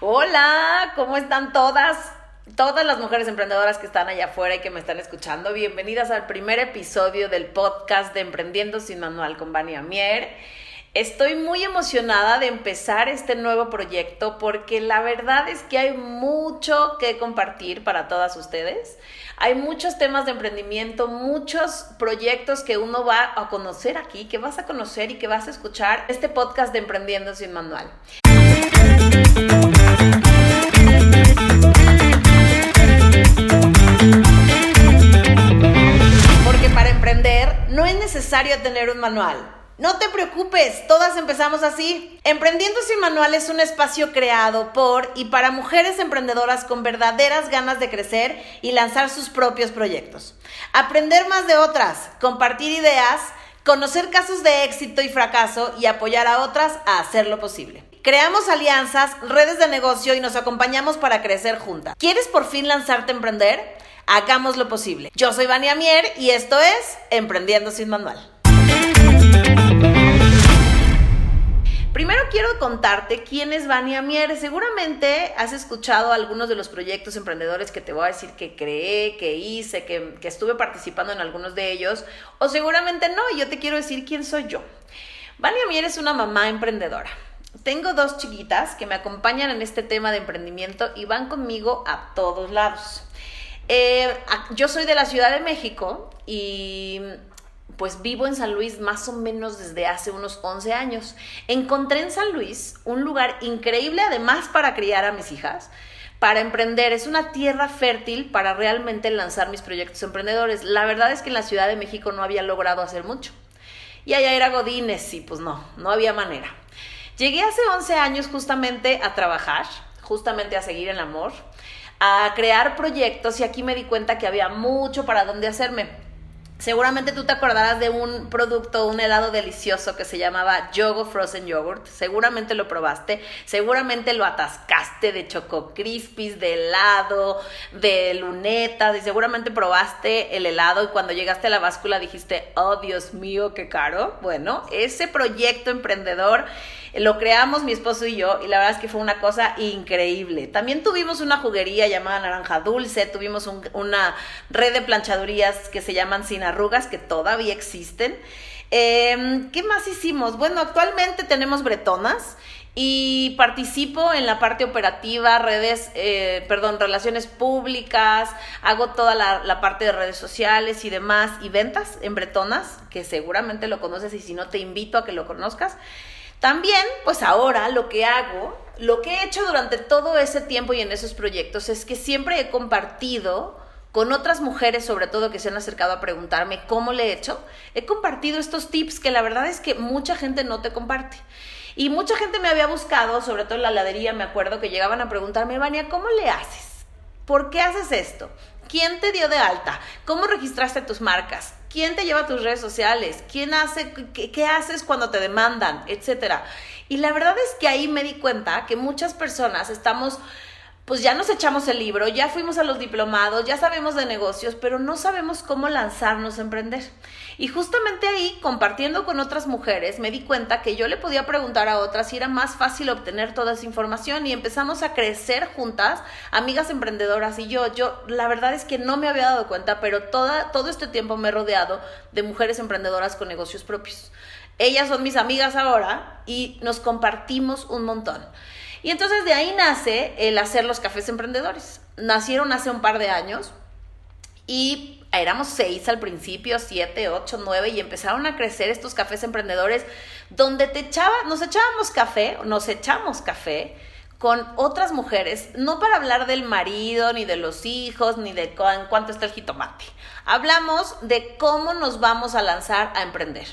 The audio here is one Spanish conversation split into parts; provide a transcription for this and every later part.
Hola, ¿cómo están todas? Todas las mujeres emprendedoras que están allá afuera y que me están escuchando, bienvenidas al primer episodio del podcast de Emprendiendo sin Manual con Vania Mier. Estoy muy emocionada de empezar este nuevo proyecto porque la verdad es que hay mucho que compartir para todas ustedes. Hay muchos temas de emprendimiento, muchos proyectos que uno va a conocer aquí, que vas a conocer y que vas a escuchar este podcast de Emprendiendo sin Manual. Porque para emprender no es necesario tener un manual. No te preocupes, todas empezamos así. Emprendiendo sin manual es un espacio creado por y para mujeres emprendedoras con verdaderas ganas de crecer y lanzar sus propios proyectos. Aprender más de otras, compartir ideas, conocer casos de éxito y fracaso y apoyar a otras a hacer lo posible. Creamos alianzas, redes de negocio y nos acompañamos para crecer juntas. ¿Quieres por fin lanzarte a emprender? Hagamos lo posible. Yo soy Vania Mier y esto es Emprendiendo sin Manual. Primero quiero contarte quién es Vania Mier. Seguramente has escuchado algunos de los proyectos emprendedores que te voy a decir que creé, que hice, que, estuve participando en algunos de ellos, o seguramente no, yo te quiero decir quién soy yo. Vania Mier es una mamá emprendedora. Tengo dos chiquitas que me acompañan en este tema de emprendimiento y van conmigo a todos lados. Eh, yo soy de la Ciudad de México y pues vivo en San Luis más o menos desde hace unos 11 años. Encontré en San Luis un lugar increíble además para criar a mis hijas, para emprender. Es una tierra fértil para realmente lanzar mis proyectos emprendedores. La verdad es que en la Ciudad de México no había logrado hacer mucho. Y allá era Godines y pues no, no había manera. Llegué hace 11 años justamente a trabajar, justamente a seguir el amor, a crear proyectos y aquí me di cuenta que había mucho para dónde hacerme. Seguramente tú te acordarás de un producto, un helado delicioso que se llamaba Yogo Frozen Yogurt. Seguramente lo probaste, seguramente lo atascaste de Choco Crispies, de helado, de lunetas y seguramente probaste el helado y cuando llegaste a la báscula dijiste, oh Dios mío, qué caro. Bueno, ese proyecto emprendedor lo creamos mi esposo y yo y la verdad es que fue una cosa increíble. También tuvimos una juguería llamada Naranja Dulce, tuvimos una red de planchadurías que se llaman Sin Arrugas, que todavía existen. Em, ¿Qué más hicimos? Bueno, actualmente tenemos bretonas y participo en la parte operativa, redes, eh, perdón, relaciones públicas, hago toda la, la, parte de redes sociales y demás, y ventas en Bretonas, que seguramente lo conoces y si no te invito a que lo conozcas. También, pues ahora lo que hago, lo que he hecho durante todo ese tiempo y en esos proyectos es que siempre he compartido con otras mujeres, sobre todo que se han acercado a preguntarme cómo le he hecho, he compartido estos tips que la verdad es que mucha gente no te comparte. Y mucha gente me había buscado, sobre todo en la heladería, me acuerdo que llegaban a preguntarme, Vania, ¿cómo le haces? ¿Por qué haces esto? ¿Quién te dio de alta? ¿Cómo registraste tus marcas? ¿Quién te lleva a tus redes sociales? ¿Quién hace, qué, qué, haces cuando te demandan? Etcétera. Y la verdad es que ahí me di cuenta que muchas personas estamos pues ya nos echamos el libro, ya fuimos a los diplomados, ya sabemos de negocios, pero no sabemos cómo lanzarnos a emprender. Y justamente ahí, compartiendo con otras mujeres, me di cuenta que yo le podía preguntar a otras si era más fácil obtener toda esa información y empezamos a crecer juntas, amigas emprendedoras y yo. Yo, la verdad es que no me había dado cuenta, pero toda, todo este tiempo me he rodeado de mujeres emprendedoras con negocios propios. Ellas son mis amigas ahora y nos compartimos un montón. Y entonces de ahí nace el hacer los cafés emprendedores. Nacieron hace un par de años y éramos seis al principio, siete, ocho, nueve, y empezaron a crecer estos cafés emprendedores donde te echaba, nos echábamos café, nos echamos café con otras mujeres, no para hablar del marido, ni de los hijos, ni de cuánto está el jitomate. Hablamos de cómo nos vamos a lanzar a emprender.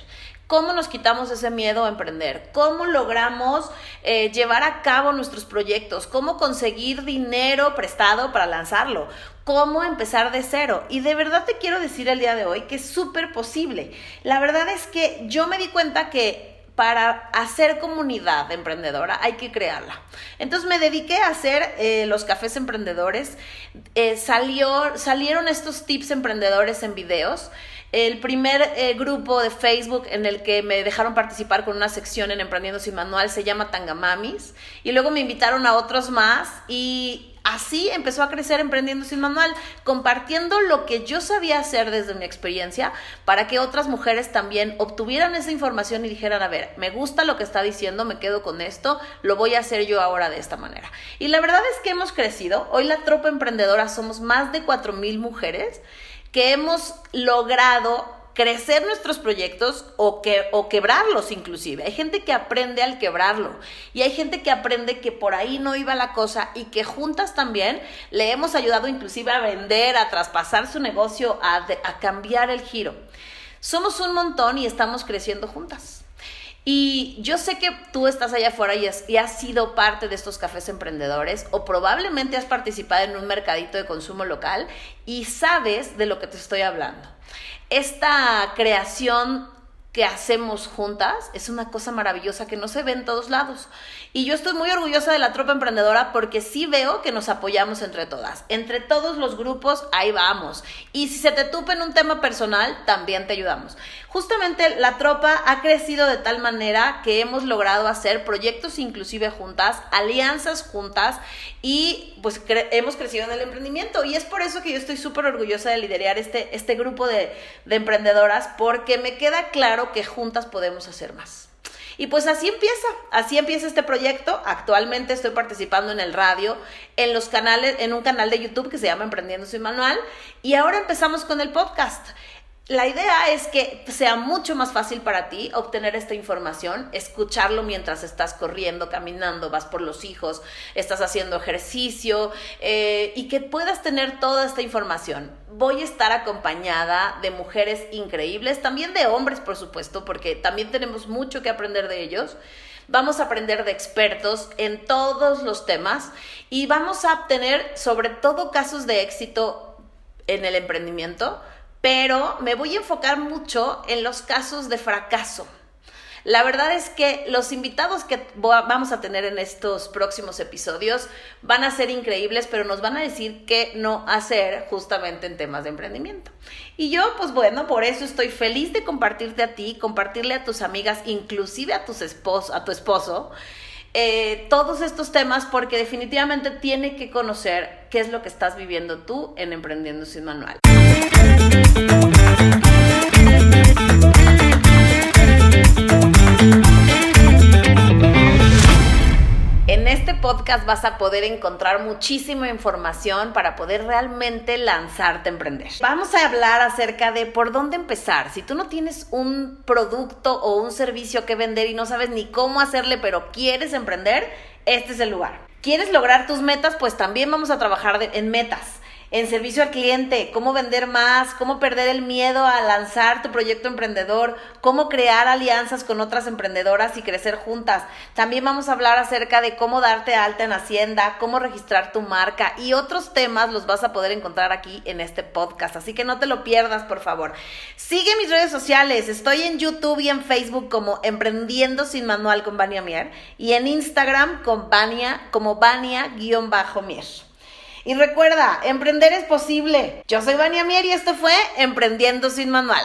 ¿Cómo nos quitamos ese miedo a emprender? ¿Cómo logramos eh, llevar a cabo nuestros proyectos? ¿Cómo conseguir dinero prestado para lanzarlo? ¿Cómo empezar de cero? Y de verdad te quiero decir el día de hoy que es súper posible. La verdad es que yo me di cuenta que para hacer comunidad emprendedora hay que crearla. Entonces me dediqué a hacer eh, los cafés emprendedores. Eh, salió, salieron estos tips emprendedores en videos. El primer eh, grupo de Facebook en el que me dejaron participar con una sección en Emprendiendo sin Manual se llama Tangamamis y luego me invitaron a otros más y así empezó a crecer Emprendiendo sin Manual, compartiendo lo que yo sabía hacer desde mi experiencia para que otras mujeres también obtuvieran esa información y dijeran, a ver, me gusta lo que está diciendo, me quedo con esto, lo voy a hacer yo ahora de esta manera. Y la verdad es que hemos crecido, hoy la tropa emprendedora somos más de 4.000 mujeres que hemos logrado crecer nuestros proyectos o, que, o quebrarlos inclusive. Hay gente que aprende al quebrarlo y hay gente que aprende que por ahí no iba la cosa y que juntas también le hemos ayudado inclusive a vender, a traspasar su negocio, a, a cambiar el giro. Somos un montón y estamos creciendo juntas. Y yo sé que tú estás allá afuera y has, y has, sido parte de estos cafés emprendedores o probablemente has participado en un mercadito de consumo local y sabes de lo que te estoy hablando. Esta creación que hacemos juntas es una cosa maravillosa que no se ve en todos lados. Y yo estoy muy orgullosa de la tropa emprendedora porque sí veo que nos apoyamos entre todas. Entre todos los grupos, ahí vamos. Y si se te tupa en un tema personal, también te ayudamos. Justamente la tropa ha crecido de tal manera que hemos logrado hacer proyectos inclusive juntas, alianzas juntas y pues hemos crecido en el emprendimiento. Y es por eso que yo estoy súper orgullosa de liderar este, este grupo de, de emprendedoras porque me queda claro que juntas podemos hacer más. Y pues así empieza, así empieza este proyecto. Actualmente estoy participando en el radio, en los canales, en un canal de YouTube que se llama Emprendiendo sin Manual, y ahora empezamos con el podcast. La idea es que sea mucho más fácil para ti obtener esta información, escucharlo mientras estás corriendo, caminando, vas por los hijos, estás haciendo ejercicio eh, y que puedas tener toda esta información. Voy a estar acompañada de mujeres increíbles, también de hombres, por supuesto, porque también tenemos mucho que aprender de ellos. Vamos a aprender de expertos en todos los temas y vamos a obtener sobre todo casos de éxito en el emprendimiento pero me voy a enfocar mucho en los casos de fracaso. La verdad es que los invitados que vamos a tener en estos próximos episodios van a ser increíbles, pero nos van a decir qué no hacer justamente en temas de emprendimiento. Y yo, pues bueno, por eso estoy feliz de compartirte a ti, compartirle a tus amigas, inclusive a, tus a tu esposo, eh, todos estos temas porque definitivamente tiene que conocer qué es lo que estás viviendo tú en Emprendiendo sin Manual. En este podcast vas a poder encontrar muchísima información para poder realmente lanzarte a emprender. Vamos a hablar acerca de por dónde empezar. Si tú no tienes un producto o un servicio que vender y no sabes ni cómo hacerle, pero quieres emprender, este es el lugar. ¿Quieres lograr tus metas? Pues también vamos a trabajar en metas en servicio al cliente, cómo vender más, cómo perder el miedo a lanzar tu proyecto emprendedor, cómo crear alianzas con otras emprendedoras y crecer juntas. También vamos a hablar acerca de cómo darte alta en Hacienda, cómo registrar tu marca y otros temas los vas a poder encontrar aquí en este podcast. Así que no te lo pierdas, por favor. Sigue mis redes sociales. Estoy en YouTube y en Facebook como Emprendiendo sin Manual con Vania Mier y en Instagram con Vania como Vania-Mier. Y recuerda, emprender es posible. Yo soy Vania Mier y esto fue Emprendiendo sin Manual.